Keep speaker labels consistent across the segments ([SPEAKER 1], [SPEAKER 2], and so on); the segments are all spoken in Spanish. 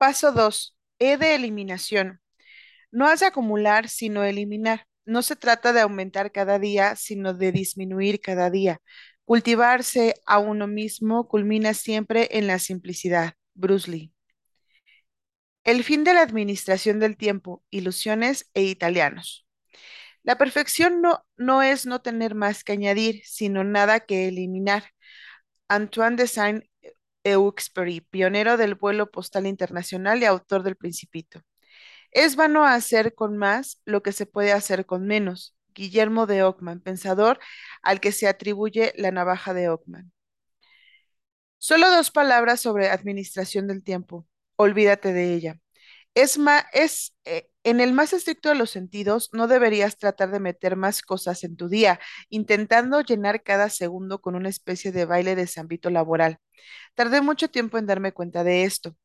[SPEAKER 1] Paso 2. E de eliminación. No has de acumular, sino eliminar. No se trata de aumentar cada día, sino de disminuir cada día. Cultivarse a uno mismo culmina siempre en la simplicidad. Bruce Lee. El fin de la administración del tiempo, ilusiones e italianos. La perfección no, no es no tener más que añadir, sino nada que eliminar. Antoine de Saint-Exupéry, pionero del vuelo postal internacional y autor del Principito. Es vano hacer con más lo que se puede hacer con menos. Guillermo de Ockham, pensador al que se atribuye la navaja de Ockham. Solo dos palabras sobre administración del tiempo. Olvídate de ella. Es, ma- es eh, en el más estricto de los sentidos, no deberías tratar de meter más cosas en tu día, intentando llenar cada segundo con una especie de baile de ámbito laboral. Tardé mucho tiempo en darme cuenta de esto.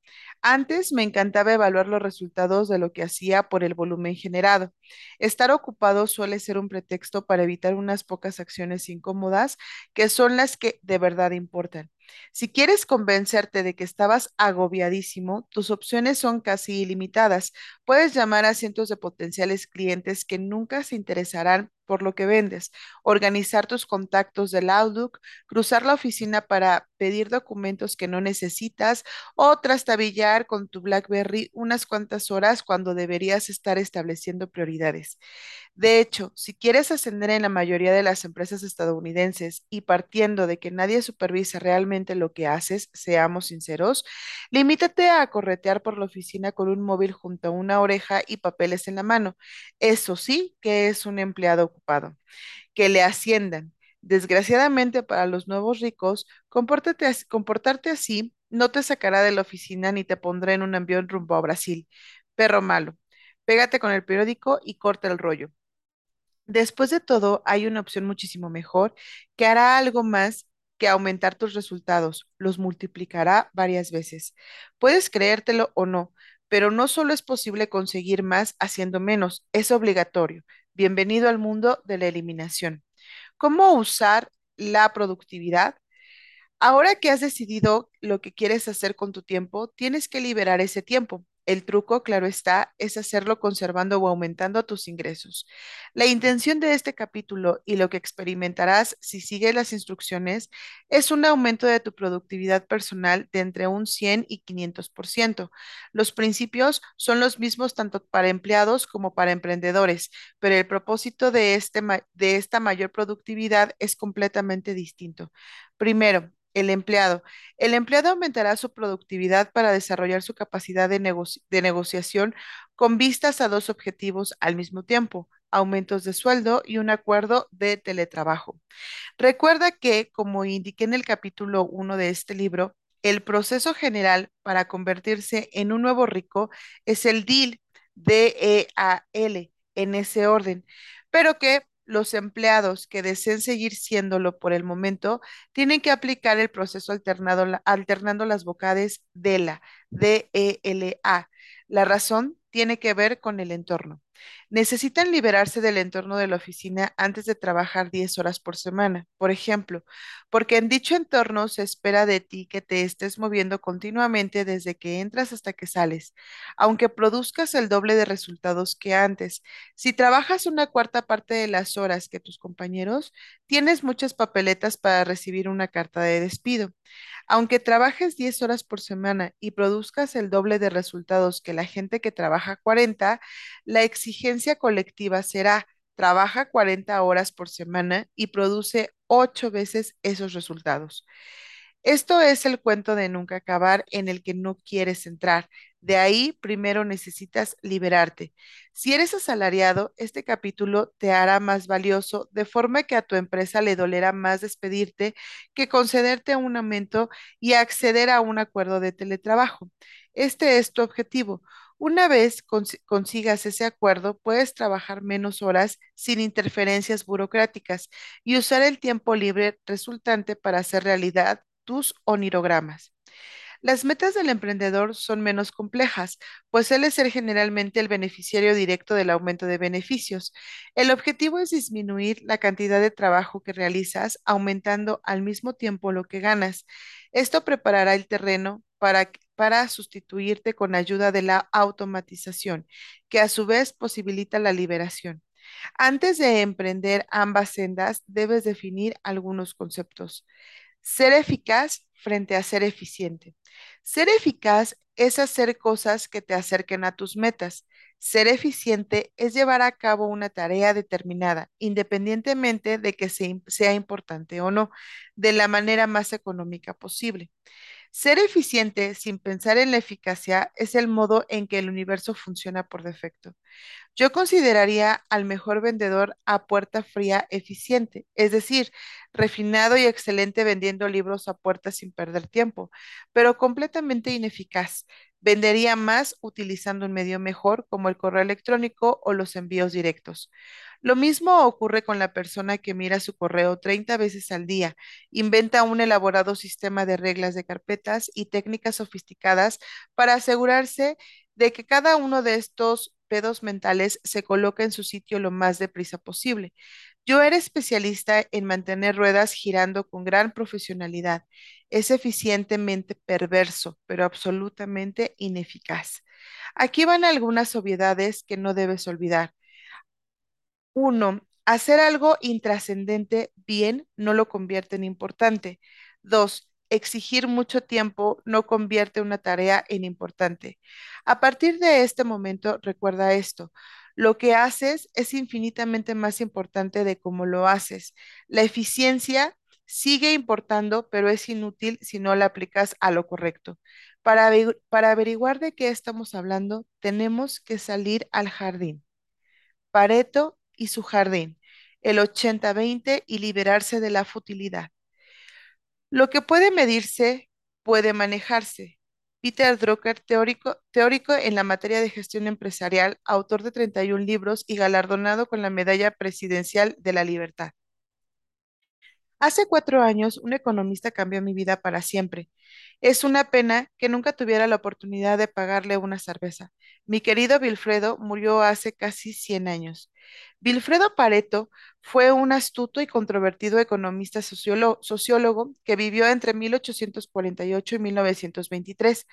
[SPEAKER 1] Antes me encantaba evaluar los resultados de lo que hacía por el volumen generado. Estar ocupado suele ser un pretexto para evitar unas pocas acciones incómodas que son las que de verdad importan. Si quieres convencerte de que estabas agobiadísimo, tus opciones son casi ilimitadas. Puedes llamar a cientos de potenciales clientes que nunca se interesarán por lo que vendes, organizar tus contactos del Outlook, cruzar la oficina para pedir documentos que no necesitas o trastabillar con tu BlackBerry unas cuantas horas cuando deberías estar estableciendo prioridades. De hecho, si quieres ascender en la mayoría de las empresas estadounidenses y partiendo de que nadie supervisa realmente lo que haces, seamos sinceros, limítate a corretear por la oficina con un móvil junto a una oreja y papeles en la mano. Eso sí que es un empleado Que le asciendan. Desgraciadamente para los nuevos ricos, comportarte así no te sacará de la oficina ni te pondrá en un avión rumbo a Brasil. Perro malo. Pégate con el periódico y corta el rollo. Después de todo, hay una opción muchísimo mejor que hará algo más que aumentar tus resultados, los multiplicará varias veces. Puedes creértelo o no, pero no solo es posible conseguir más haciendo menos, es obligatorio. Bienvenido al mundo de la eliminación. ¿Cómo usar la productividad? Ahora que has decidido lo que quieres hacer con tu tiempo, tienes que liberar ese tiempo. El truco, claro está, es hacerlo conservando o aumentando tus ingresos. La intención de este capítulo y lo que experimentarás si sigues las instrucciones es un aumento de tu productividad personal de entre un 100 y 500%. Los principios son los mismos tanto para empleados como para emprendedores, pero el propósito de, este, de esta mayor productividad es completamente distinto. Primero, el empleado. El empleado aumentará su productividad para desarrollar su capacidad de, negoci- de negociación con vistas a dos objetivos al mismo tiempo, aumentos de sueldo y un acuerdo de teletrabajo. Recuerda que, como indiqué en el capítulo uno de este libro, el proceso general para convertirse en un nuevo rico es el deal, D-E-A-L, en ese orden, pero que los empleados que deseen seguir siéndolo por el momento tienen que aplicar el proceso alternando las vocales de la, D-E-L-A. La razón tiene que ver con el entorno. Necesitan liberarse del entorno de la oficina antes de trabajar 10 horas por semana, por ejemplo, porque en dicho entorno se espera de ti que te estés moviendo continuamente desde que entras hasta que sales, aunque produzcas el doble de resultados que antes. Si trabajas una cuarta parte de las horas que tus compañeros, tienes muchas papeletas para recibir una carta de despido. Aunque trabajes 10 horas por semana y produzcas el doble de resultados que la gente que trabaja 40, la exigencia colectiva será trabaja 40 horas por semana y produce 8 veces esos resultados. Esto es el cuento de nunca acabar en el que no quieres entrar. De ahí, primero necesitas liberarte. Si eres asalariado, este capítulo te hará más valioso, de forma que a tu empresa le dolerá más despedirte que concederte un aumento y acceder a un acuerdo de teletrabajo. Este es tu objetivo. Una vez cons- consigas ese acuerdo, puedes trabajar menos horas sin interferencias burocráticas y usar el tiempo libre resultante para hacer realidad tus onirogramas. Las metas del emprendedor son menos complejas, pues suele ser generalmente el beneficiario directo del aumento de beneficios. El objetivo es disminuir la cantidad de trabajo que realizas, aumentando al mismo tiempo lo que ganas. Esto preparará el terreno para, para sustituirte con ayuda de la automatización, que a su vez posibilita la liberación. Antes de emprender ambas sendas, debes definir algunos conceptos. Ser eficaz frente a ser eficiente. Ser eficaz es hacer cosas que te acerquen a tus metas. Ser eficiente es llevar a cabo una tarea determinada, independientemente de que sea importante o no, de la manera más económica posible. Ser eficiente sin pensar en la eficacia es el modo en que el universo funciona por defecto. Yo consideraría al mejor vendedor a puerta fría eficiente, es decir, refinado y excelente vendiendo libros a puerta sin perder tiempo, pero completamente ineficaz. Vendería más utilizando un medio mejor como el correo electrónico o los envíos directos. Lo mismo ocurre con la persona que mira su correo 30 veces al día, inventa un elaborado sistema de reglas de carpetas y técnicas sofisticadas para asegurarse de que cada uno de estos pedos mentales se coloca en su sitio lo más deprisa posible. Yo era especialista en mantener ruedas girando con gran profesionalidad. Es eficientemente perverso, pero absolutamente ineficaz. Aquí van algunas obviedades que no debes olvidar. Uno, hacer algo intrascendente bien no lo convierte en importante. Dos, exigir mucho tiempo no convierte una tarea en importante. A partir de este momento, recuerda esto. Lo que haces es infinitamente más importante de cómo lo haces. La eficiencia sigue importando, pero es inútil si no la aplicas a lo correcto. Para, para averiguar de qué estamos hablando, tenemos que salir al jardín. Pareto y su jardín, el 80-20 y liberarse de la futilidad. Lo que puede medirse puede manejarse. Peter Drucker, teórico, en la materia de gestión empresarial, autor de 31 libros y galardonado con la Medalla Presidencial de la Libertad. Hace cuatro años, un economista cambió mi vida para siempre. Es una pena que nunca tuviera la oportunidad de pagarle una cerveza. Mi querido Wilfredo murió hace casi 100 años. Wilfredo Pareto fue un astuto y controvertido economista sociólogo que vivió entre 1848 y 1923.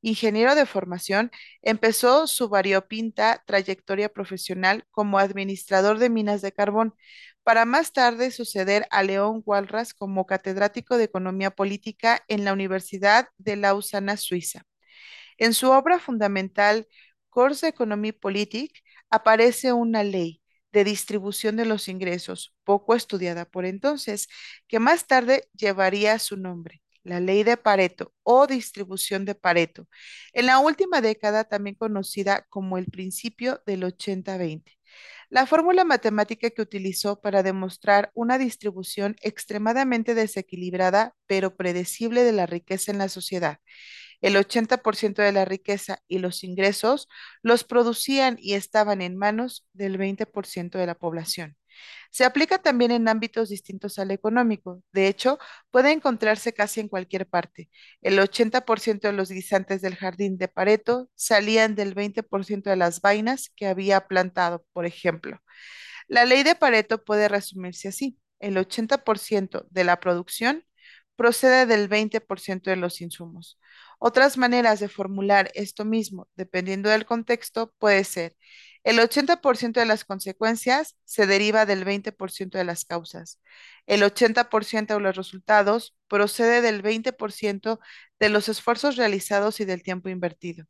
[SPEAKER 1] Ingeniero de formación, empezó su variopinta trayectoria profesional como administrador de minas de carbón para más tarde suceder a León Walras como catedrático de Economía Política en la Universidad de Lausana, Suiza. En su obra fundamental, Cours d'Economie Politique, aparece una ley de distribución de los ingresos, poco estudiada por entonces, que más tarde llevaría su nombre, la ley de Pareto o distribución de Pareto, en la última década también conocida como el principio del 80-20. La fórmula matemática que utilizó para demostrar una distribución extremadamente desequilibrada pero predecible de la riqueza en la sociedad. El 80% de la riqueza y los ingresos los producían y estaban en manos del 20% de la población. Se aplica también en ámbitos distintos al económico. De hecho, puede encontrarse casi en cualquier parte. El 80% de los guisantes del jardín de Pareto salían del 20% de las vainas que había plantado, por ejemplo. La ley de Pareto puede resumirse así. El 80% de la producción procede del 20% de los insumos. Otras maneras de formular esto mismo, dependiendo del contexto, puede ser el 80% de las consecuencias se deriva del 20% de las causas. El 80% de los resultados procede del 20% de los esfuerzos realizados y del tiempo invertido.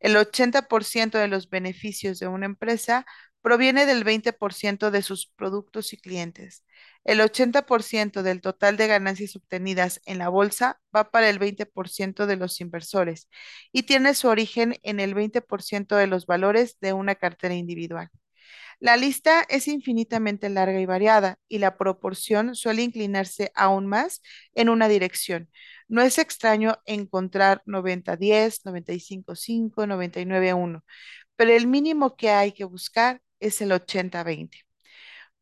[SPEAKER 1] El 80% de los beneficios de una empresa proviene del 20% de sus productos y clientes. El 80% del total de ganancias obtenidas en la bolsa va para el 20% de los inversores y tiene su origen en el 20% de los valores de una cartera individual. La lista es infinitamente larga y variada y la proporción suele inclinarse aún más en una dirección. No es extraño encontrar 90-10, 95-5, 99-1, pero el mínimo que hay que buscar es el 80-20.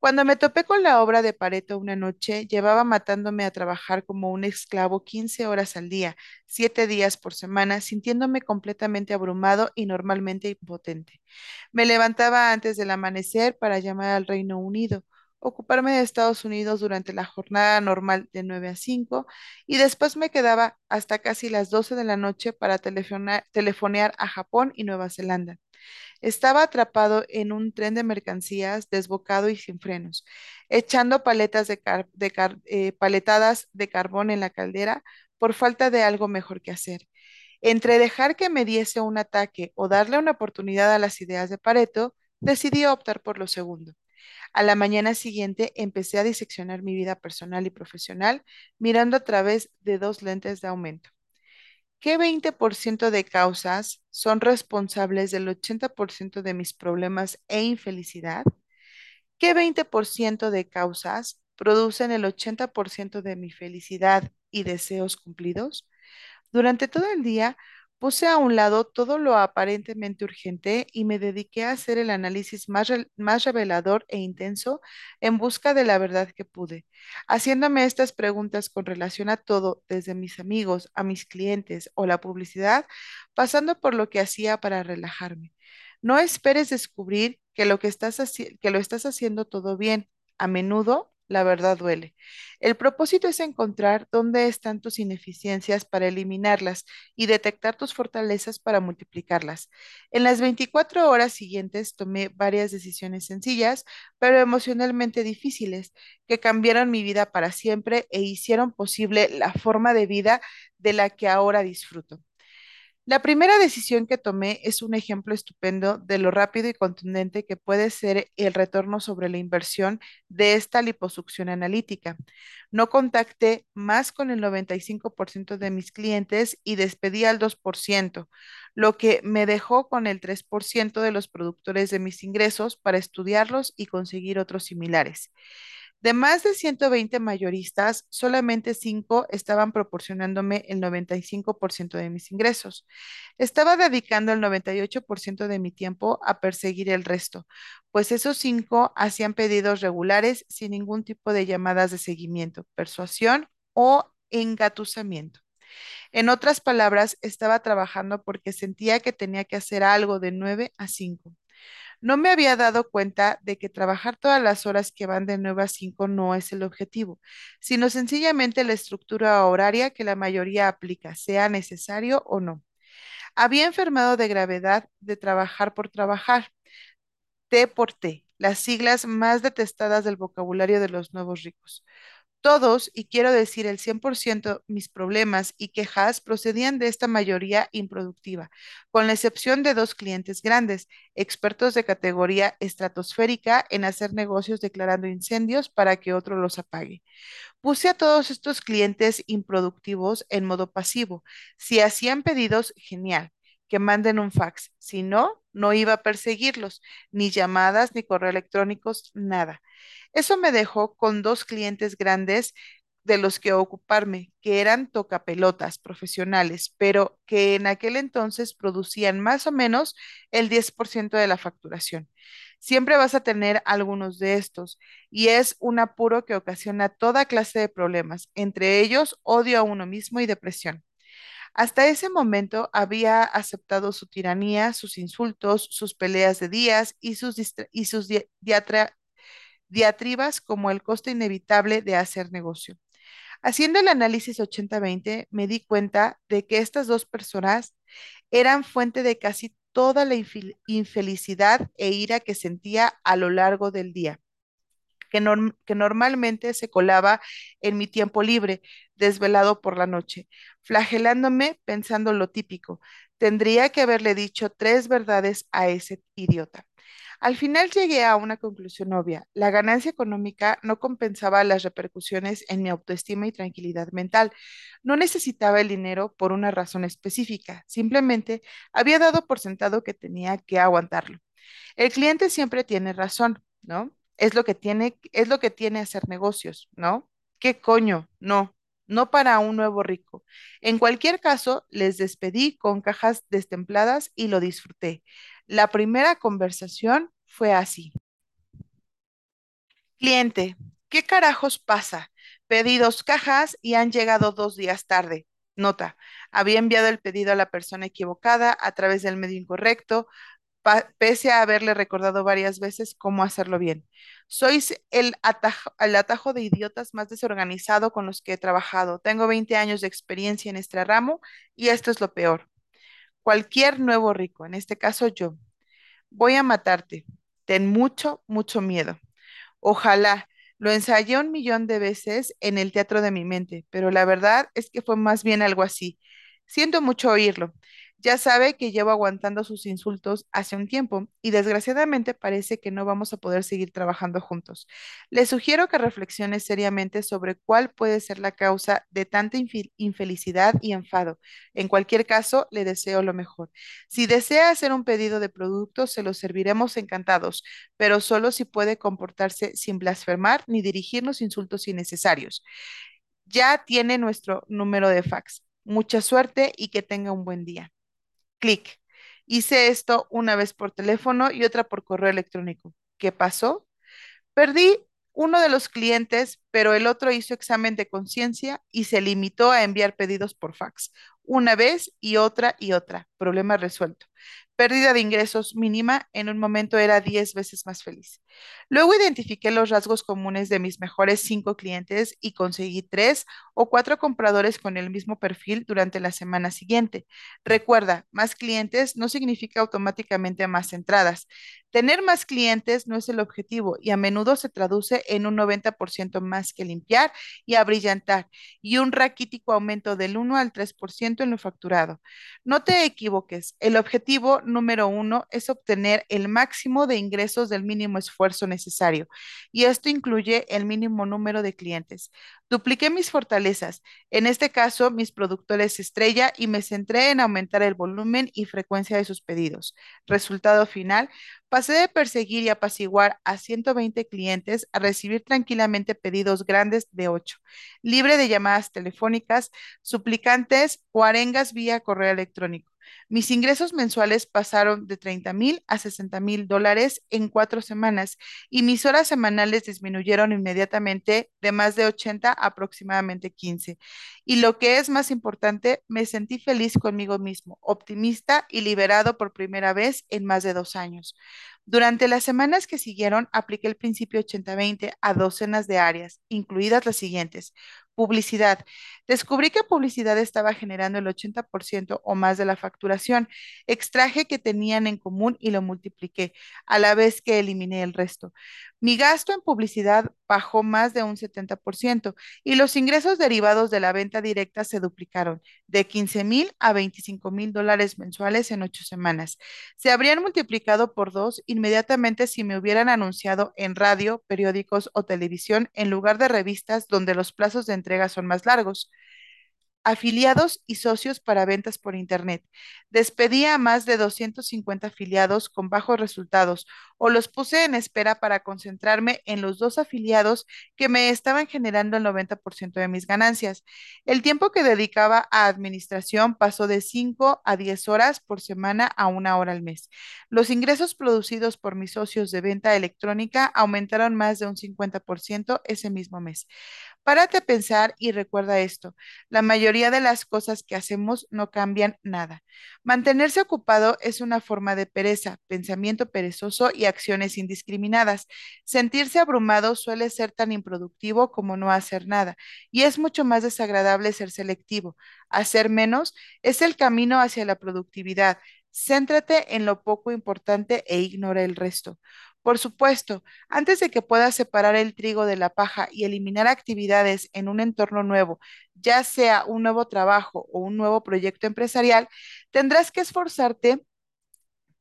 [SPEAKER 1] Cuando me topé con la obra de Pareto una noche, llevaba matándome a trabajar como un esclavo 15 horas al día, 7 días por semana, sintiéndome completamente abrumado y normalmente impotente. Me levantaba antes del amanecer para llamar al Reino Unido, ocuparme de Estados Unidos durante la jornada normal de 9 a 5 y después me quedaba hasta casi las 12 de la noche para telefonar- telefonear a Japón y Nueva Zelanda. Estaba atrapado en un tren de mercancías desbocado y sin frenos, echando paletas de eh, paletadas de carbón en la caldera por falta de algo mejor que hacer. Entre dejar que me diese un ataque o darle una oportunidad a las ideas de Pareto, decidí optar por lo segundo. A la mañana siguiente empecé a diseccionar mi vida personal y profesional mirando a través de dos lentes de aumento. ¿Qué 20% de causas son responsables del 80% de mis problemas e infelicidad? ¿Qué 20% de causas producen el 80% de mi felicidad y deseos cumplidos? Durante todo el día puse a un lado todo lo aparentemente urgente y me dediqué a hacer el análisis más, más revelador e intenso en busca de la verdad que pude, haciéndome estas preguntas con relación a todo, desde mis amigos a mis clientes o la publicidad, pasando por lo que hacía para relajarme. No esperes descubrir que lo que estás que lo estás haciendo todo bien. A menudo la verdad duele. El propósito es encontrar dónde están tus ineficiencias para eliminarlas y detectar tus fortalezas para multiplicarlas. En las 24 horas siguientes tomé varias decisiones sencillas, pero emocionalmente difíciles, que cambiaron mi vida para siempre e hicieron posible la forma de vida de la que ahora disfruto. La primera decisión que tomé es un ejemplo estupendo de lo rápido y contundente que puede ser el retorno sobre la inversión de esta liposucción analítica. No contacté más con el 95% de mis clientes y despedí al 2%, lo que me dejó con el 3% de los productores de mis ingresos para estudiarlos y conseguir otros similares. De más de 120 mayoristas, solamente 5 estaban proporcionándome el 95% de mis ingresos. Estaba dedicando el 98% de mi tiempo a perseguir el resto, pues esos 5 hacían pedidos regulares sin ningún tipo de llamadas de seguimiento, persuasión o engatusamiento. En otras palabras, estaba trabajando porque sentía que tenía que hacer algo de 9 a 5. No me había dado cuenta de que trabajar todas las horas que van de 9 a 5 no es el objetivo, sino sencillamente la estructura horaria que la mayoría aplica, sea necesario o no. Había enfermado de gravedad de trabajar por trabajar, T por T, las siglas más detestadas del vocabulario de los nuevos ricos. Todos, y quiero decir el 100%, mis problemas y quejas procedían de esta mayoría improductiva, con la excepción de dos clientes grandes, expertos de categoría estratosférica en hacer negocios declarando incendios para que otro los apague. Puse a todos estos clientes improductivos en modo pasivo. Si hacían pedidos, genial, que manden un fax. Si no, no iba a perseguirlos, ni llamadas, ni correo electrónicos, nada. Eso me dejó con dos clientes grandes de los que ocuparme, que eran tocapelotas profesionales, pero que en aquel entonces producían más o menos el 10% de la facturación. Siempre vas a tener algunos de estos y es un apuro que ocasiona toda clase de problemas, entre ellos odio a uno mismo y depresión. Hasta ese momento había aceptado su tiranía, sus insultos, sus peleas de días y sus, diatribas como el costo inevitable de hacer negocio. Haciendo el análisis 80-20, me di cuenta de que estas dos personas eran fuente de casi toda la infel- infelicidad e ira que sentía a lo largo del día que, que normalmente se colaba en mi tiempo libre, desvelado por la noche, flagelándome pensando lo típico. Tendría que haberle dicho tres verdades a ese idiota. Al final llegué a una conclusión obvia. La ganancia económica no compensaba las repercusiones en mi autoestima y tranquilidad mental. No necesitaba el dinero por una razón específica. Simplemente había dado por sentado que tenía que aguantarlo. El cliente siempre tiene razón, ¿no? Es lo que tiene, es lo que tiene hacer negocios, ¿no? ¿Qué coño? No, no para un nuevo rico. En cualquier caso, les despedí con cajas destempladas y lo disfruté. La primera conversación fue así. Cliente, ¿qué carajos pasa? Pedí dos cajas y han llegado dos días tarde. Nota, había enviado el pedido a la persona equivocada a través del medio incorrecto pese a haberle recordado varias veces cómo hacerlo bien. Sois el atajo, el atajo de idiotas más desorganizado con los que he trabajado. Tengo 20 años de experiencia en este ramo y esto es lo peor. Cualquier nuevo rico, en este caso yo, voy a matarte. Ten mucho, mucho miedo. Ojalá. Lo ensayé un millón de veces en el teatro de mi mente, pero la verdad es que fue más bien algo así. Siento mucho oírlo. Ya sabe que llevo aguantando sus insultos hace un tiempo y desgraciadamente parece que no vamos a poder seguir trabajando juntos. Le sugiero que reflexione seriamente sobre cuál puede ser la causa de tanta infelicidad y enfado. En cualquier caso, le deseo lo mejor. Si desea hacer un pedido de productos, se los serviremos encantados pero solo si puede comportarse sin blasfemar ni dirigirnos insultos innecesarios. Ya tiene nuestro número de fax. Mucha suerte y que tenga un buen día. Clic. Hice esto una vez por teléfono y otra por correo electrónico. ¿Qué pasó? Perdí uno de los clientes, pero el otro hizo examen de conciencia y se limitó a enviar pedidos por fax, una vez y otra y otra. Problema resuelto. Pérdida de ingresos mínima, en un momento era 10 veces más feliz. Luego identifiqué los rasgos comunes de mis mejores cinco clientes y conseguí tres o cuatro compradores con el mismo perfil durante la semana siguiente. Recuerda, más clientes no significa automáticamente más entradas. Tener más clientes no es el objetivo y a menudo se traduce en un 90% más que limpiar y abrillantar y un raquítico aumento del 1 al 3% en lo facturado. No te equivoques, el objetivo número uno es obtener el máximo de ingresos del mínimo esfuerzo necesario y esto incluye el mínimo número de clientes. Dupliqué mis fortalezas, en este caso mis productores estrella y me centré en aumentar el volumen y frecuencia de sus pedidos. Resultado final, Pasé de perseguir y apaciguar a 120 clientes a recibir tranquilamente pedidos grandes de 8, libre de llamadas telefónicas, suplicantes o arengas vía correo electrónico. Mis ingresos mensuales pasaron de 30 mil a 60 mil dólares en cuatro semanas y mis horas semanales disminuyeron inmediatamente de más de 80 a aproximadamente 15. Y lo que es más importante, me sentí feliz conmigo mismo, optimista y liberado por primera vez en más de dos años. Durante las semanas que siguieron, apliqué el principio 80-20 a docenas de áreas, incluidas las siguientes. Publicidad. Descubrí que publicidad estaba generando el 80% o más de la facturación. Extraje que tenían en común y lo multipliqué, a la vez que eliminé el resto. Mi gasto en publicidad bajó más de un 70% y los ingresos derivados de la venta directa se duplicaron, de 15 mil a 25 mil dólares mensuales en ocho semanas. Se habrían multiplicado por dos inmediatamente si me hubieran anunciado en radio, periódicos o televisión en lugar de revistas donde los plazos de entrega son más largos afiliados y socios para ventas por Internet. Despedí a más de 250 afiliados con bajos resultados o los puse en espera para concentrarme en los dos afiliados que me estaban generando el 90% de mis ganancias. El tiempo que dedicaba a administración pasó de 5 a 10 horas por semana a una hora al mes. Los ingresos producidos por mis socios de venta electrónica aumentaron más de un 50% ese mismo mes. Párate a pensar y recuerda esto. La mayoría de las cosas que hacemos no cambian nada. Mantenerse ocupado es una forma de pereza, pensamiento perezoso y acciones indiscriminadas. Sentirse abrumado suele ser tan improductivo como no hacer nada, y es mucho más desagradable ser selectivo. Hacer menos es el camino hacia la productividad. Céntrate en lo poco importante e ignora el resto. Por supuesto, antes de que puedas separar el trigo de la paja y eliminar actividades en un entorno nuevo, ya sea un nuevo trabajo o un nuevo proyecto empresarial, tendrás que esforzarte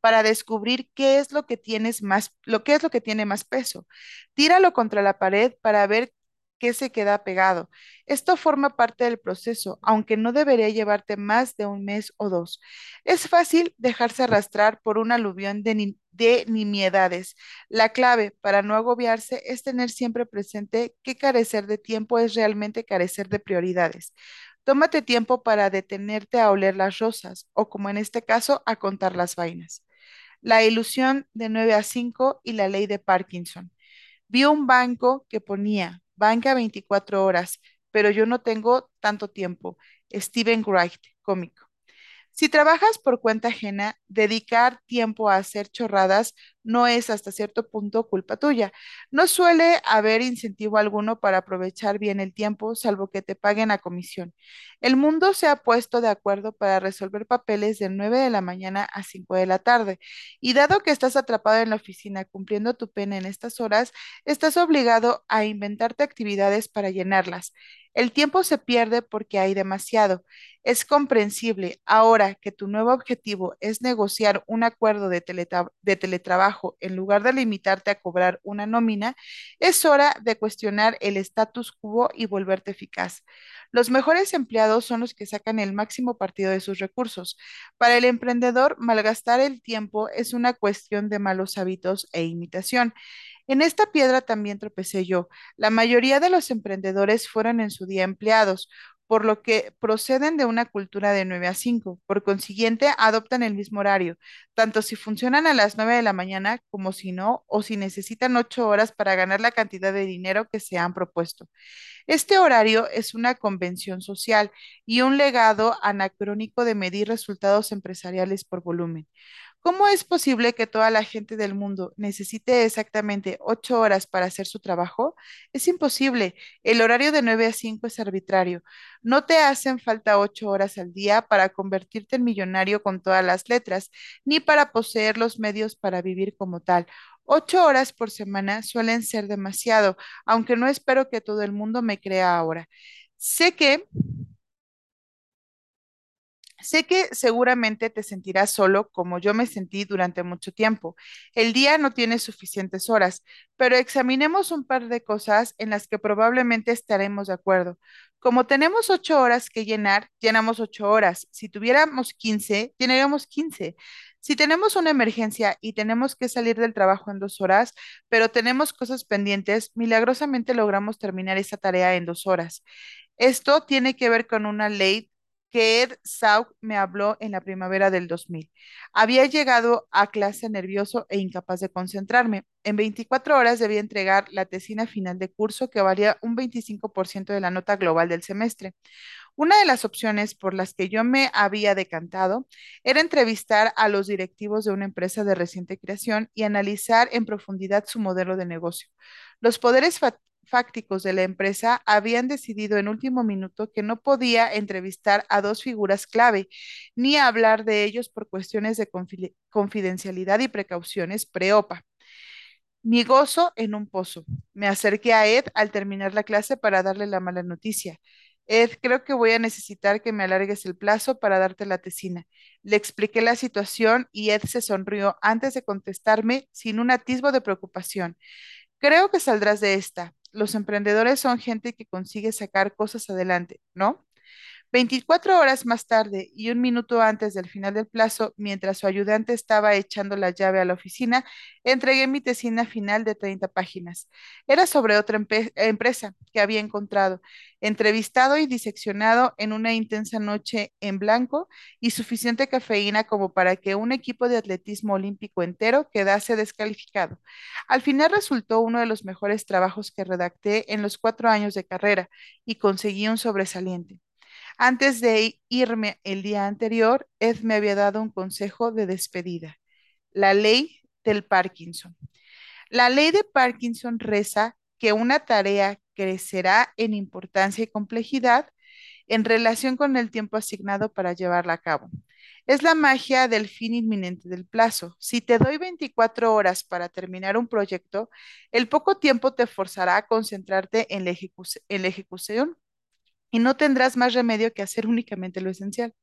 [SPEAKER 1] para descubrir qué es lo que tienes más, lo que es lo que tiene más peso. Tíralo contra la pared para ver qué se queda pegado. Esto forma parte del proceso, aunque no debería llevarte más de un mes o dos. Es fácil dejarse arrastrar por un aluvión de, de nimiedades. La clave para no agobiarse es tener siempre presente que carecer de tiempo es realmente carecer de prioridades. Tómate tiempo para detenerte a oler las rosas o, como en este caso, a contar las vainas. La ilusión de 9 a 5 y la ley de Parkinson. Vi un banco que ponía banca 24 horas, pero yo no tengo tanto tiempo. Steven Wright, cómico. Si trabajas por cuenta ajena, dedicar tiempo a hacer chorradas no es hasta cierto punto culpa tuya. No suele haber incentivo alguno para aprovechar bien el tiempo, salvo que te paguen a comisión. El mundo se ha puesto de acuerdo para resolver papeles de 9 de la mañana a 5 de la tarde. Y dado que estás atrapado en la oficina cumpliendo tu pena en estas horas, estás obligado a inventarte actividades para llenarlas. El tiempo se pierde porque hay demasiado. Es comprensible ahora que tu nuevo objetivo es negociar un acuerdo de, de teletrabajo en lugar de limitarte a cobrar una nómina, es hora de cuestionar el status quo y volverte eficaz. Los mejores empleados son los que sacan el máximo partido de sus recursos. Para el emprendedor, malgastar el tiempo es una cuestión de malos hábitos e imitación. En esta piedra también tropecé yo. La mayoría de los emprendedores fueron en su día empleados, por lo que proceden de una cultura de 9 a 5. Por consiguiente, adoptan el mismo horario, tanto si funcionan a las 9 de la mañana como si no, o si necesitan 8 horas para ganar la cantidad de dinero que se han propuesto. Este horario es una convención social y un legado anacrónico de medir resultados empresariales por volumen. ¿Cómo es posible que toda la gente del mundo necesite exactamente ocho horas para hacer su trabajo? Es imposible. El horario de 9 a 5 es arbitrario. No te hacen falta ocho horas al día para convertirte en millonario con todas las letras, ni para poseer los medios para vivir como tal. Ocho horas por semana suelen ser demasiado, aunque no espero que todo el mundo me crea ahora. Sé que Sé que seguramente te sentirás solo como yo me sentí durante mucho tiempo. El día no tiene suficientes horas, pero examinemos un par de cosas en las que probablemente estaremos de acuerdo. Como tenemos ocho horas que llenar, llenamos ocho horas. Si tuviéramos quince, llenaríamos quince. Si tenemos una emergencia y tenemos que salir del trabajo en dos horas, pero tenemos cosas pendientes, milagrosamente logramos terminar esa tarea en dos horas. Esto tiene que ver con una ley que Ed Sauk me habló en la primavera del 2000. Había llegado a clase nervioso e incapaz de concentrarme. En 24 horas debía entregar la tesina final de curso que valía un 25% de la nota global del semestre. Una de las opciones por las que yo me había decantado era entrevistar a los directivos de una empresa de reciente creación y analizar en profundidad su modelo de negocio. Los poderes fácticos de la empresa habían decidido en último minuto que no podía entrevistar a dos figuras clave ni hablar de ellos por cuestiones de confide- confidencialidad y precauciones pre-OPA. Mi gozo en un pozo. Me acerqué a Ed al terminar la clase para darle la mala noticia. Ed, creo que voy a necesitar que me alargues el plazo para darte la tesina. Le expliqué la situación y Ed se sonrió antes de contestarme sin un atisbo de preocupación. Creo que saldrás de esta. Los emprendedores son gente que consigue sacar cosas adelante, ¿no? 24 horas más tarde y un minuto antes del final del plazo, mientras su ayudante estaba echando la llave a la oficina, entregué mi tesina final de 30 páginas. Era sobre otra empresa que había encontrado, entrevistado y diseccionado en una intensa noche en blanco y suficiente cafeína como para que un equipo de atletismo olímpico entero quedase descalificado. Al final resultó uno de los mejores trabajos que redacté en los cuatro años de carrera y conseguí un sobresaliente. Antes de irme el día anterior, Ed me había dado un consejo de despedida, la ley del Parkinson. La ley de Parkinson reza que una tarea crecerá en importancia y complejidad en relación con el tiempo asignado para llevarla a cabo. Es la magia del fin inminente del plazo. Si te doy 24 horas para terminar un proyecto, el poco tiempo te forzará a concentrarte en la ejecución y no tendrás más remedio que hacer únicamente lo esencial.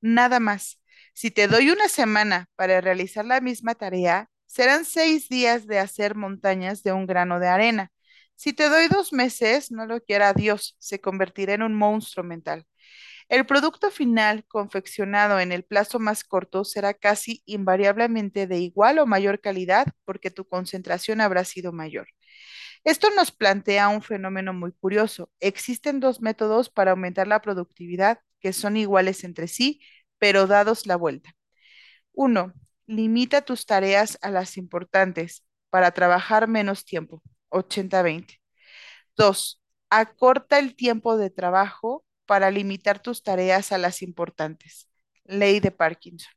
[SPEAKER 1] Nada más. Si te doy una semana para realizar la misma tarea, serán seis días de hacer montañas de un grano de arena. Si te doy dos meses, no lo quiera Dios, se convertirá en un monstruo mental. El producto final, confeccionado en el plazo más corto, será casi invariablemente de igual o mayor calidad porque tu concentración habrá sido mayor. Esto nos plantea un fenómeno muy curioso. Existen dos métodos para aumentar la productividad que son iguales entre sí, pero dados la vuelta. Uno, limita tus tareas a las importantes para trabajar menos tiempo, 80-20. Dos, acorta el tiempo de trabajo para limitar tus tareas a las importantes, Ley de Parkinson.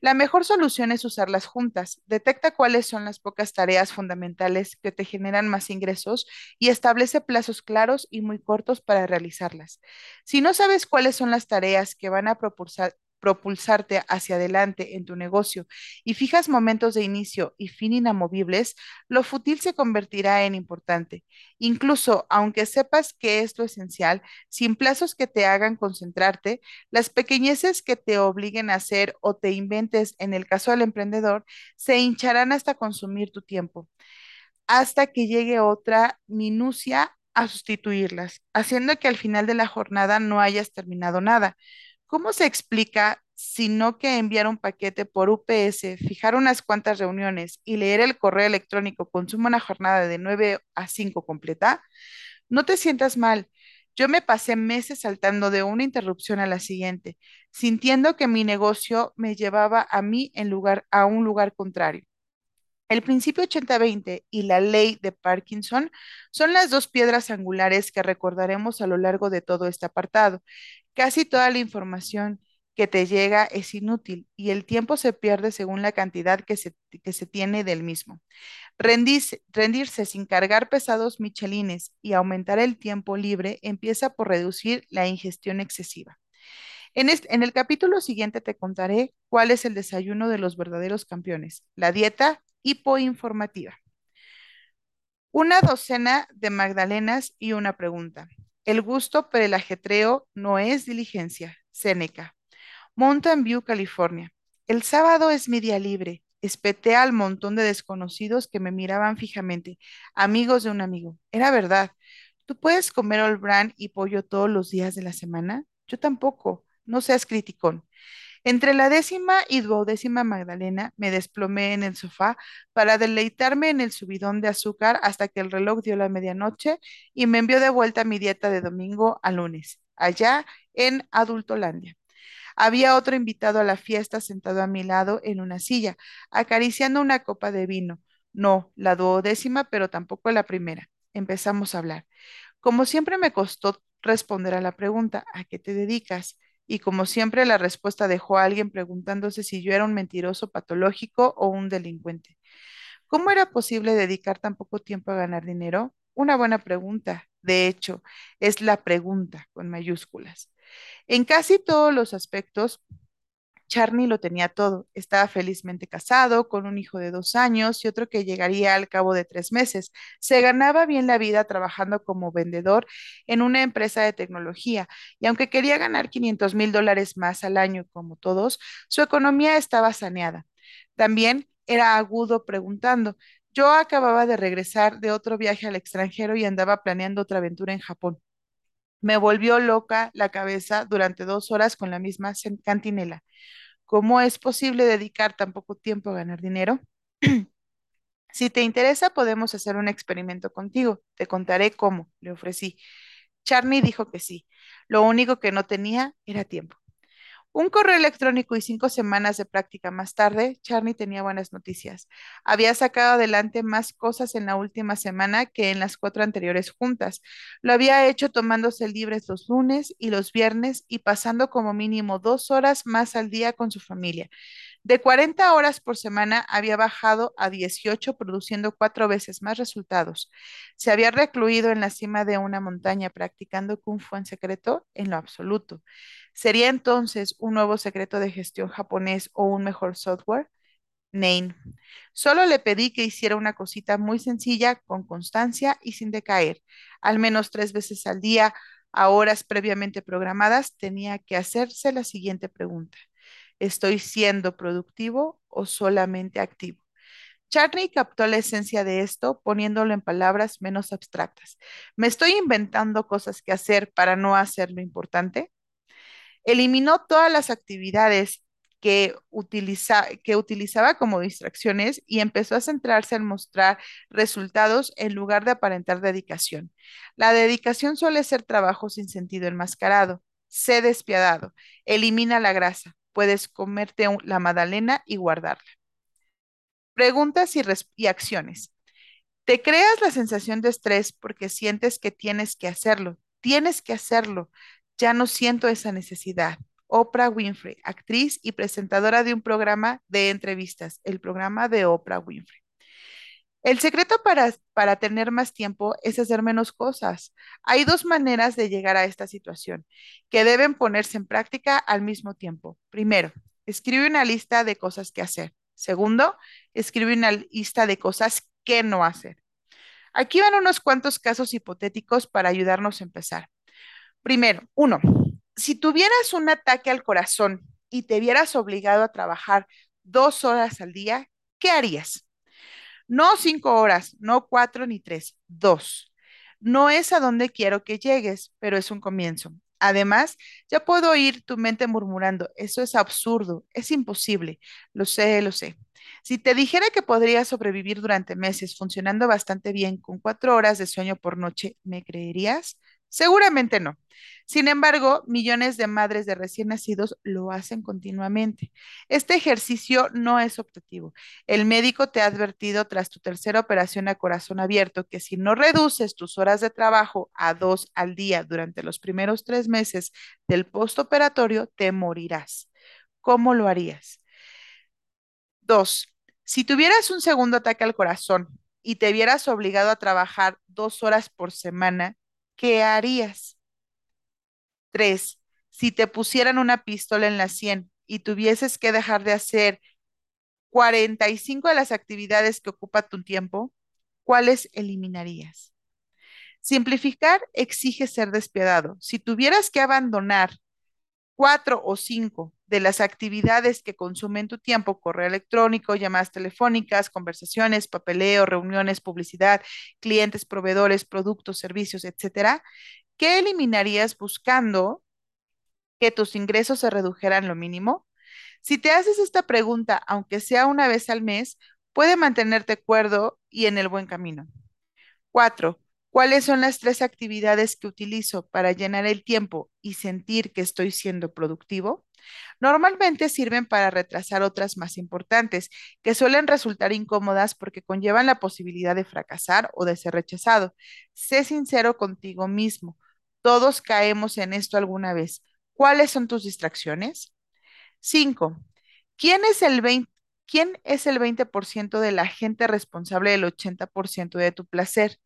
[SPEAKER 1] La mejor solución es usarlas juntas. Detecta cuáles son las pocas tareas fundamentales que te generan más ingresos y establece plazos claros y muy cortos para realizarlas. Si no sabes cuáles son las tareas que van a propulsar, propulsarte hacia adelante en tu negocio y fijas momentos de inicio y fin inamovibles, lo fútil se convertirá en importante. Incluso aunque sepas que es lo esencial, sin plazos que te hagan concentrarte, las pequeñeces que te obliguen a hacer o te inventes, en el caso del emprendedor, se hincharán hasta consumir tu tiempo, hasta que llegue otra minucia a sustituirlas, haciendo que al final de la jornada no hayas terminado nada. ¿Cómo se explica sino que enviar un paquete por UPS, fijar unas cuantas reuniones y leer el correo electrónico consume una jornada de 9 a 5 completa? No te sientas mal. Yo me pasé meses saltando de una interrupción a la siguiente, sintiendo que mi negocio me llevaba a mí en lugar a un lugar contrario. El principio 80-20 y la ley de Parkinson son las dos piedras angulares que recordaremos a lo largo de todo este apartado. Casi toda la información que te llega es inútil y el tiempo se pierde según la cantidad que se, que se tiene del mismo. Rendirse, sin cargar pesados michelines y aumentar el tiempo libre empieza por reducir la ingestión excesiva. En, en el capítulo siguiente te contaré cuál es el desayuno de los verdaderos campeones, la dieta hipoinformativa. Una docena de magdalenas y una pregunta. El gusto por el ajetreo no es diligencia. Séneca. Mountain View, California. El sábado es mi día libre. Espeté al montón de desconocidos que me miraban fijamente, amigos de un amigo. Era verdad. ¿Tú puedes comer all y pollo todos los días de la semana? Yo tampoco. No seas criticón. Entre la décima y duodécima Magdalena me desplomé en el sofá para deleitarme en el subidón de azúcar hasta que el reloj dio la medianoche y me envió de vuelta mi dieta de domingo a lunes, allá en Adultolandia. Había otro invitado a la fiesta sentado a mi lado en una silla, acariciando una copa de vino. No, la duodécima, pero tampoco la primera. Empezamos a hablar. Como siempre me costó responder a la pregunta, ¿a qué te dedicas? Y como siempre, la respuesta dejó a alguien preguntándose si yo era un mentiroso patológico o un delincuente. ¿Cómo era posible dedicar tan poco tiempo a ganar dinero? Una buena pregunta. De hecho, es la pregunta con mayúsculas. En casi todos los aspectos, Charney lo tenía todo. Estaba felizmente casado, con un hijo de dos años y otro que llegaría al cabo de tres meses. Se ganaba bien la vida trabajando como vendedor en una empresa de tecnología y aunque quería ganar 500 mil dólares más al año como todos, su economía estaba saneada. También era agudo preguntando. Yo acababa de regresar de otro viaje al extranjero y andaba planeando otra aventura en Japón. Me volvió loca la cabeza durante dos horas con la misma cantinela. ¿Cómo es posible dedicar tan poco tiempo a ganar dinero? Si te interesa, podemos hacer un experimento contigo. Te contaré cómo, le ofrecí. Charney dijo que sí. Lo único que no tenía era tiempo. Un correo electrónico y cinco semanas de práctica más tarde, Charney tenía buenas noticias. Había sacado adelante más cosas en la última semana que en las cuatro anteriores juntas. Lo había hecho tomándose libres los lunes y los viernes y pasando como mínimo dos horas más al día con su familia. De 40 horas por semana había bajado a 18, produciendo cuatro veces más resultados. Se había recluido en la cima de una montaña practicando kung fu en secreto en lo absoluto. ¿Sería entonces un nuevo secreto de gestión japonés o un mejor software? Nain. Solo le pedí que hiciera una cosita muy sencilla, con constancia y sin decaer. Al menos tres veces al día, a horas previamente programadas, tenía que hacerse la siguiente pregunta. ¿Estoy siendo productivo o solamente activo? Charney captó la esencia de esto poniéndolo en palabras menos abstractas. ¿Me estoy inventando cosas que hacer para no hacer lo importante? Eliminó todas las actividades que, utilizaba como distracciones y empezó a centrarse en mostrar resultados en lugar de aparentar dedicación. La dedicación suele ser trabajo sin sentido enmascarado. Sé despiadado. Elimina la grasa puedes comerte la magdalena y guardarla. Preguntas y, y acciones. Te creas la sensación de estrés porque sientes que tienes que hacerlo. Tienes que hacerlo. Ya no siento esa necesidad. Oprah Winfrey, actriz y presentadora de un programa de entrevistas, el programa de Oprah Winfrey. El secreto para, para tener más tiempo es hacer menos cosas. Hay dos maneras de llegar a esta situación que deben ponerse en práctica al mismo tiempo. Primero, escribe una lista de cosas que hacer. Segundo, escribe una lista de cosas que no hacer. Aquí van unos cuantos casos hipotéticos para ayudarnos a empezar. Primero, uno, si tuvieras un ataque al corazón y te vieras obligado a trabajar dos horas al día, ¿qué harías? No cinco horas, no cuatro ni tres, dos. No es a donde quiero que llegues, pero es un comienzo. Además, ya puedo oír tu mente murmurando, eso es absurdo, es imposible. Lo sé, lo sé. Si te dijera que podrías sobrevivir durante meses funcionando bastante bien con cuatro horas de sueño por noche, ¿me creerías? Seguramente no. Sin embargo, millones de madres de recién nacidos lo hacen continuamente. Este ejercicio no es optativo. El médico te ha advertido tras tu tercera operación a corazón abierto que si no reduces tus horas de trabajo a dos al día durante los primeros tres meses del postoperatorio, te morirás. ¿Cómo lo harías? Dos, si tuvieras un segundo ataque al corazón y te vieras obligado a trabajar dos horas por semana, ¿qué harías? Tres, si te pusieran una pistola en la sien y tuvieses que dejar de hacer 45 de las actividades que ocupa tu tiempo, ¿cuáles eliminarías? Simplificar exige ser despiadado. Si tuvieras que abandonar cuatro o cinco de las actividades que consumen tu tiempo, correo electrónico, llamadas telefónicas, conversaciones, papeleo, reuniones, publicidad, clientes, proveedores, productos, servicios, etcétera, ¿qué eliminarías buscando que tus ingresos se redujeran lo mínimo? Si te haces esta pregunta, aunque sea una vez al mes, puede mantenerte cuerdo y en el buen camino. Cuatro, ¿cuáles son las tres actividades que utilizo para llenar el tiempo y sentir que estoy siendo productivo? Normalmente sirven para retrasar otras más importantes, que suelen resultar incómodas porque conllevan la posibilidad de fracasar o de ser rechazado. Sé sincero contigo mismo. Todos caemos en esto alguna vez. ¿Cuáles son tus distracciones? Cinco. ¿Quién es el 20, ¿Quién es el 20% de la gente responsable del 80% de tu placer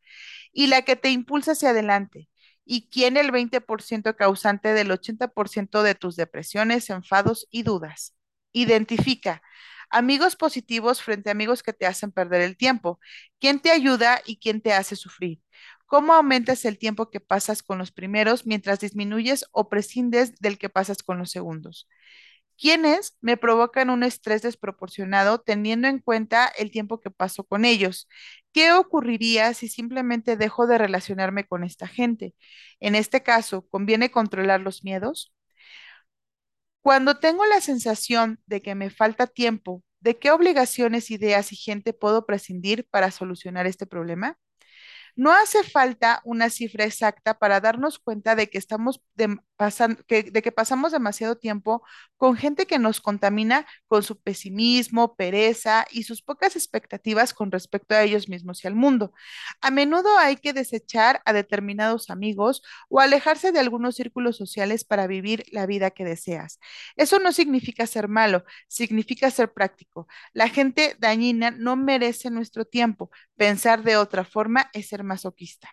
[SPEAKER 1] y la que te impulsa hacia adelante? ¿Y quién el 20% causante del 80% de tus depresiones, enfados y dudas? Identifica amigos positivos frente a amigos que te hacen perder el tiempo. ¿Quién te ayuda y quién te hace sufrir? ¿Cómo aumentas el tiempo que pasas con los primeros mientras disminuyes o prescindes del que pasas con los segundos? ¿Quiénes me provocan un estrés desproporcionado teniendo en cuenta el tiempo que paso con ellos? ¿Qué ocurriría si simplemente dejo de relacionarme con esta gente? En este caso, ¿conviene controlar los miedos? Cuando tengo la sensación de que me falta tiempo, ¿de qué obligaciones, ideas y gente puedo prescindir para solucionar este problema? No hace falta una cifra exacta para darnos cuenta de que estamos de, que, pasamos demasiado tiempo con gente que nos contamina con su pesimismo, pereza y sus pocas expectativas con respecto a ellos mismos y al mundo. A menudo hay que desechar a determinados amigos o alejarse de algunos círculos sociales para vivir la vida que deseas. Eso no significa ser malo, significa ser práctico. La gente dañina no merece nuestro tiempo. Pensar de otra forma es ser masoquista.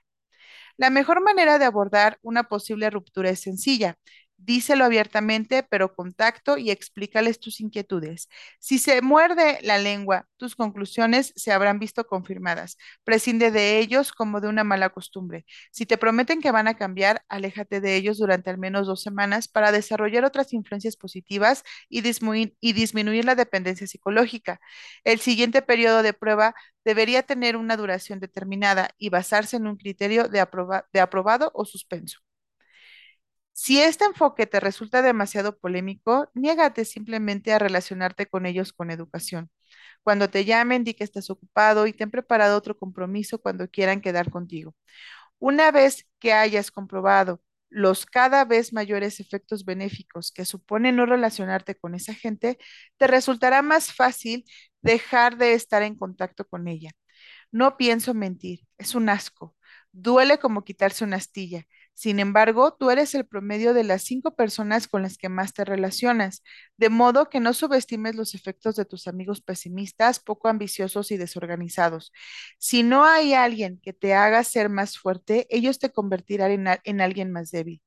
[SPEAKER 1] La mejor manera de abordar una posible ruptura es sencilla. Díselo abiertamente, pero con tacto y explícales tus inquietudes. Si se muerde la lengua, tus conclusiones se habrán visto confirmadas. Prescinde de ellos como de una mala costumbre. Si te prometen que van a cambiar, aléjate de ellos durante al menos dos semanas para desarrollar otras influencias positivas y disminuir, la dependencia psicológica. El siguiente periodo de prueba debería tener una duración determinada y basarse en un criterio de, de aprobado o suspenso. Si este enfoque te resulta demasiado polémico, niégate simplemente a relacionarte con ellos con educación. Cuando te llamen, di que estás ocupado y ten preparado otro compromiso cuando quieran quedar contigo. Una vez que hayas comprobado los cada vez mayores efectos benéficos que supone no relacionarte con esa gente, te resultará más fácil dejar de estar en contacto con ella. No pienso mentir, es un asco. Duele como quitarse una astilla. Sin embargo, tú eres el promedio de las cinco personas con las que más te relacionas, de modo que no subestimes los efectos de tus amigos pesimistas, poco ambiciosos y desorganizados. Si no hay alguien que te haga ser más fuerte, ellos te convertirán en, alguien más débil.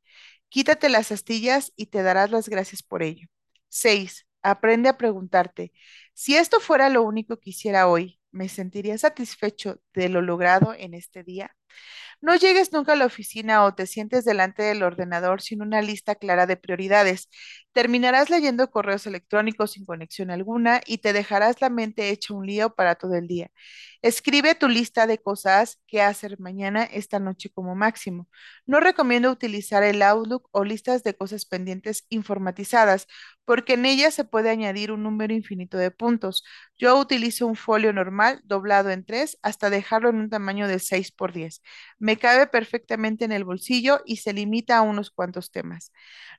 [SPEAKER 1] Quítate las astillas y te darás las gracias por ello. 6. Aprende a preguntarte, si esto fuera lo único que hiciera hoy, ¿me sentiría satisfecho de lo logrado en este día? No llegues nunca a la oficina o te sientes delante del ordenador sin una lista clara de prioridades. Terminarás leyendo correos electrónicos sin conexión alguna y te dejarás la mente hecha un lío para todo el día. Escribe tu lista de cosas que hacer mañana, esta noche como máximo. No recomiendo utilizar el Outlook o listas de cosas pendientes informatizadas, porque en ellas se puede añadir un número infinito de puntos. Yo utilizo un folio normal doblado en tres hasta dejarlo en un tamaño de 6 por 10. Me cabe perfectamente en el bolsillo y se limita a unos cuantos temas.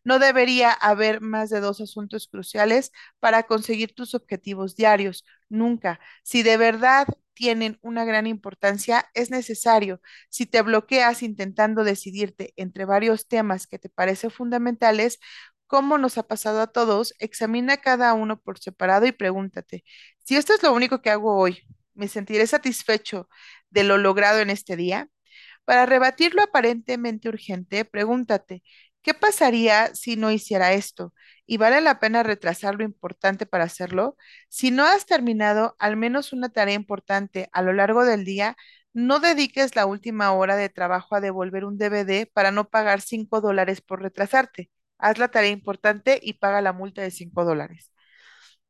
[SPEAKER 1] No debería haber más de dos asuntos cruciales para conseguir tus objetivos diarios, nunca. Si de verdad tienen una gran importancia, es necesario. Si te bloqueas intentando decidirte entre varios temas que te parecen fundamentales, como nos ha pasado a todos, examina cada uno por separado y pregúntate, si esto es lo único que hago hoy, ¿me sentiré satisfecho de lo logrado en este día? Para rebatir lo aparentemente urgente, pregúntate, ¿qué pasaría si no hiciera esto? ¿Y vale la pena retrasar lo importante para hacerlo? Si no has terminado al menos una tarea importante a lo largo del día, no dediques la última hora de trabajo a devolver un DVD para no pagar 5 dólares por retrasarte. Haz la tarea importante y paga la multa de 5 dólares.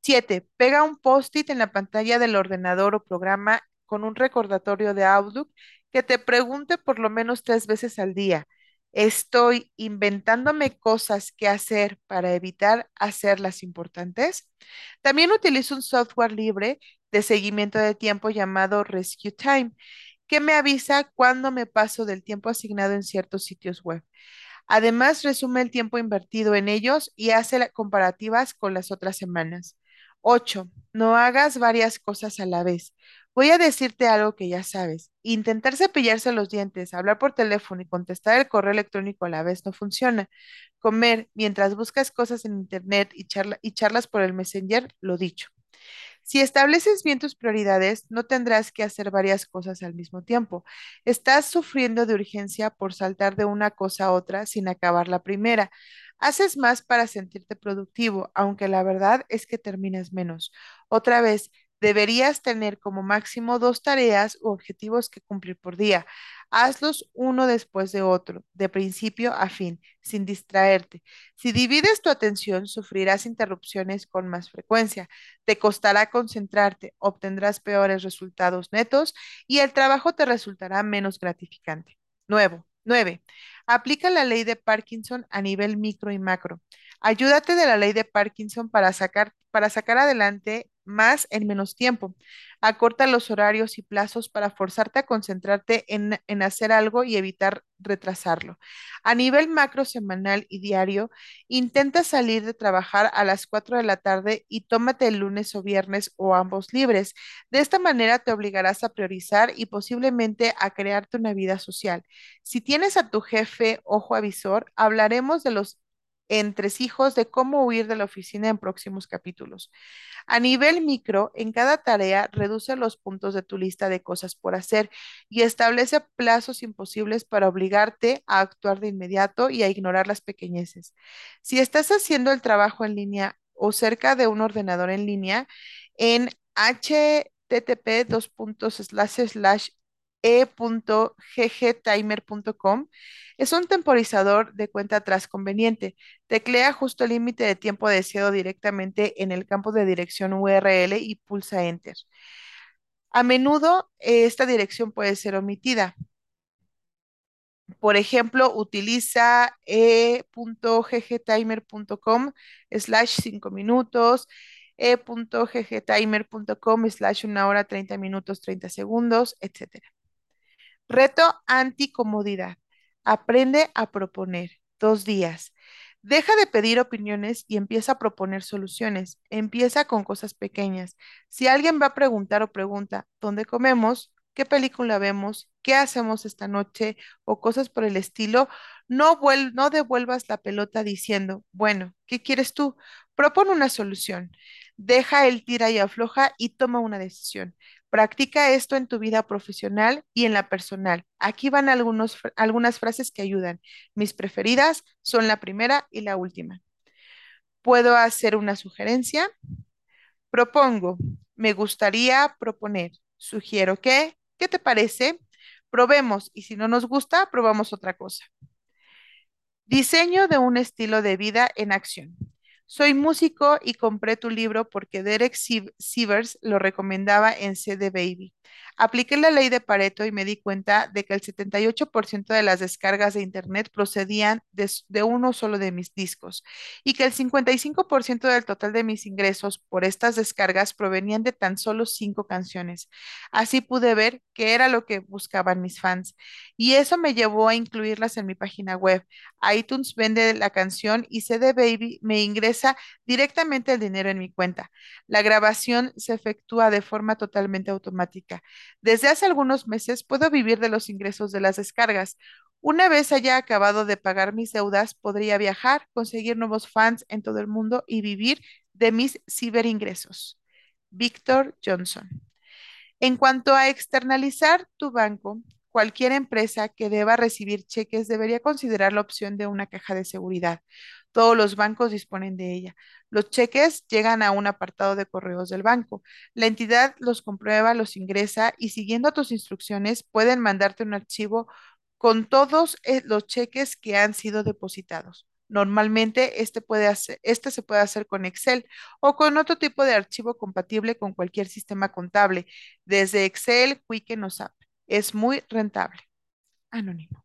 [SPEAKER 1] 7. Pega un post-it en la pantalla del ordenador o programa con un recordatorio de Outlook que te pregunte por lo menos tres veces al día. ¿Estoy inventándome cosas que hacer para evitar hacerlas importantes? También utilizo un software libre de seguimiento de tiempo llamado Rescue Time, que me avisa cuando me paso del tiempo asignado en ciertos sitios web. Además, resume el tiempo invertido en ellos y hace comparativas con las otras semanas. 8. No hagas varias cosas a la vez. Voy a decirte algo que ya sabes. Intentar cepillarse los dientes, hablar por teléfono y contestar el correo electrónico a la vez no funciona. Comer mientras buscas cosas en internet y, y charlas por el Messenger, lo dicho. Si estableces bien tus prioridades, no tendrás que hacer varias cosas al mismo tiempo. Estás sufriendo de urgencia por saltar de una cosa a otra sin acabar la primera. Haces más para sentirte productivo, aunque la verdad es que terminas menos. Otra vez, deberías tener como máximo dos tareas u objetivos que cumplir por día. Hazlos uno después de otro, de principio a fin, sin distraerte. Si divides tu atención, sufrirás interrupciones con más frecuencia te costará concentrarte, obtendrás peores resultados netos y el trabajo te resultará menos gratificante. Nuevo, nueve. Aplica la ley de Parkinson a nivel micro y macro. Ayúdate de la ley de Parkinson para sacar, para sacar adelante más en menos tiempo. Acorta los horarios y plazos para forzarte a concentrarte en, en hacer algo y evitar retrasarlo. A nivel macro, semanal y diario, Intenta salir de trabajar a las 4 de la tarde y tómate el lunes o viernes o ambos libres. De esta manera te obligarás a priorizar y posiblemente a crearte una vida social. Si tienes a tu jefe ojo avisor, hablaremos de los entresijos de cómo huir de la oficina en próximos capítulos. A nivel micro, en cada tarea, reduce los puntos de tu lista de cosas por hacer y establece plazos imposibles para obligarte a actuar de inmediato y a ignorar las pequeñeces. Si estás haciendo el trabajo en línea o cerca de un ordenador en línea, en http e.ggtimer.com es un temporizador de cuenta atrás conveniente. Teclea justo el límite de tiempo deseado directamente en el campo de dirección URL y pulsa Enter. A menudo eh, esta dirección puede ser omitida. Por ejemplo, utiliza e.ggtimer.com slash 5 minutos, e.ggtimer.com slash 1 hora 30 minutos 30 segundos, etcétera. Reto anticomodidad. Aprende a proponer. Dos días. Deja de pedir opiniones y empieza a proponer soluciones. Empieza con cosas pequeñas. Si alguien va a preguntar o pregunta, ¿dónde comemos? qué película vemos, qué hacemos esta noche o cosas por el estilo, no, no devuelvas la pelota diciendo, bueno, ¿qué quieres tú? Propone una solución. Deja el tira y afloja y toma una decisión. Practica esto en tu vida profesional y en la personal. Aquí van algunos, algunas frases que ayudan. Mis preferidas son la primera y la última. ¿Puedo hacer una sugerencia? Propongo. Me gustaría proponer. Sugiero que. ¿Qué te parece? Probemos y si no nos gusta, probamos otra cosa. Diseño de un estilo de vida en acción. Soy músico y compré tu libro porque Derek Sivers lo recomendaba en CD Baby. Apliqué la ley de Pareto y me di cuenta de que el 78% de las descargas de Internet procedían de, de uno solo de mis discos y que el 55% del total de mis ingresos por estas descargas provenían de tan solo cinco canciones. Así pude ver que era lo que buscaban mis fans y eso me llevó a incluirlas en mi página web iTunes vende la canción y CD Baby me ingresa directamente el dinero en mi cuenta. La grabación se efectúa de forma totalmente automática. Desde hace algunos meses puedo vivir de los ingresos de las descargas. Una vez haya acabado de pagar mis deudas, podría viajar, conseguir nuevos fans en todo el mundo y vivir de mis ciberingresos. Víctor Johnson. En cuanto a externalizar tu banco, cualquier empresa que deba recibir cheques debería considerar la opción de una caja de seguridad. Todos los bancos disponen de ella. Los cheques llegan a un apartado de correos del banco. La entidad los comprueba, los ingresa y siguiendo tus instrucciones pueden mandarte un archivo con todos eh, los cheques que han sido depositados. Normalmente este puede hacer, este se puede hacer con Excel o con otro tipo de archivo compatible con cualquier sistema contable desde Excel, Quicken o SAP. Es muy rentable. Anónimo.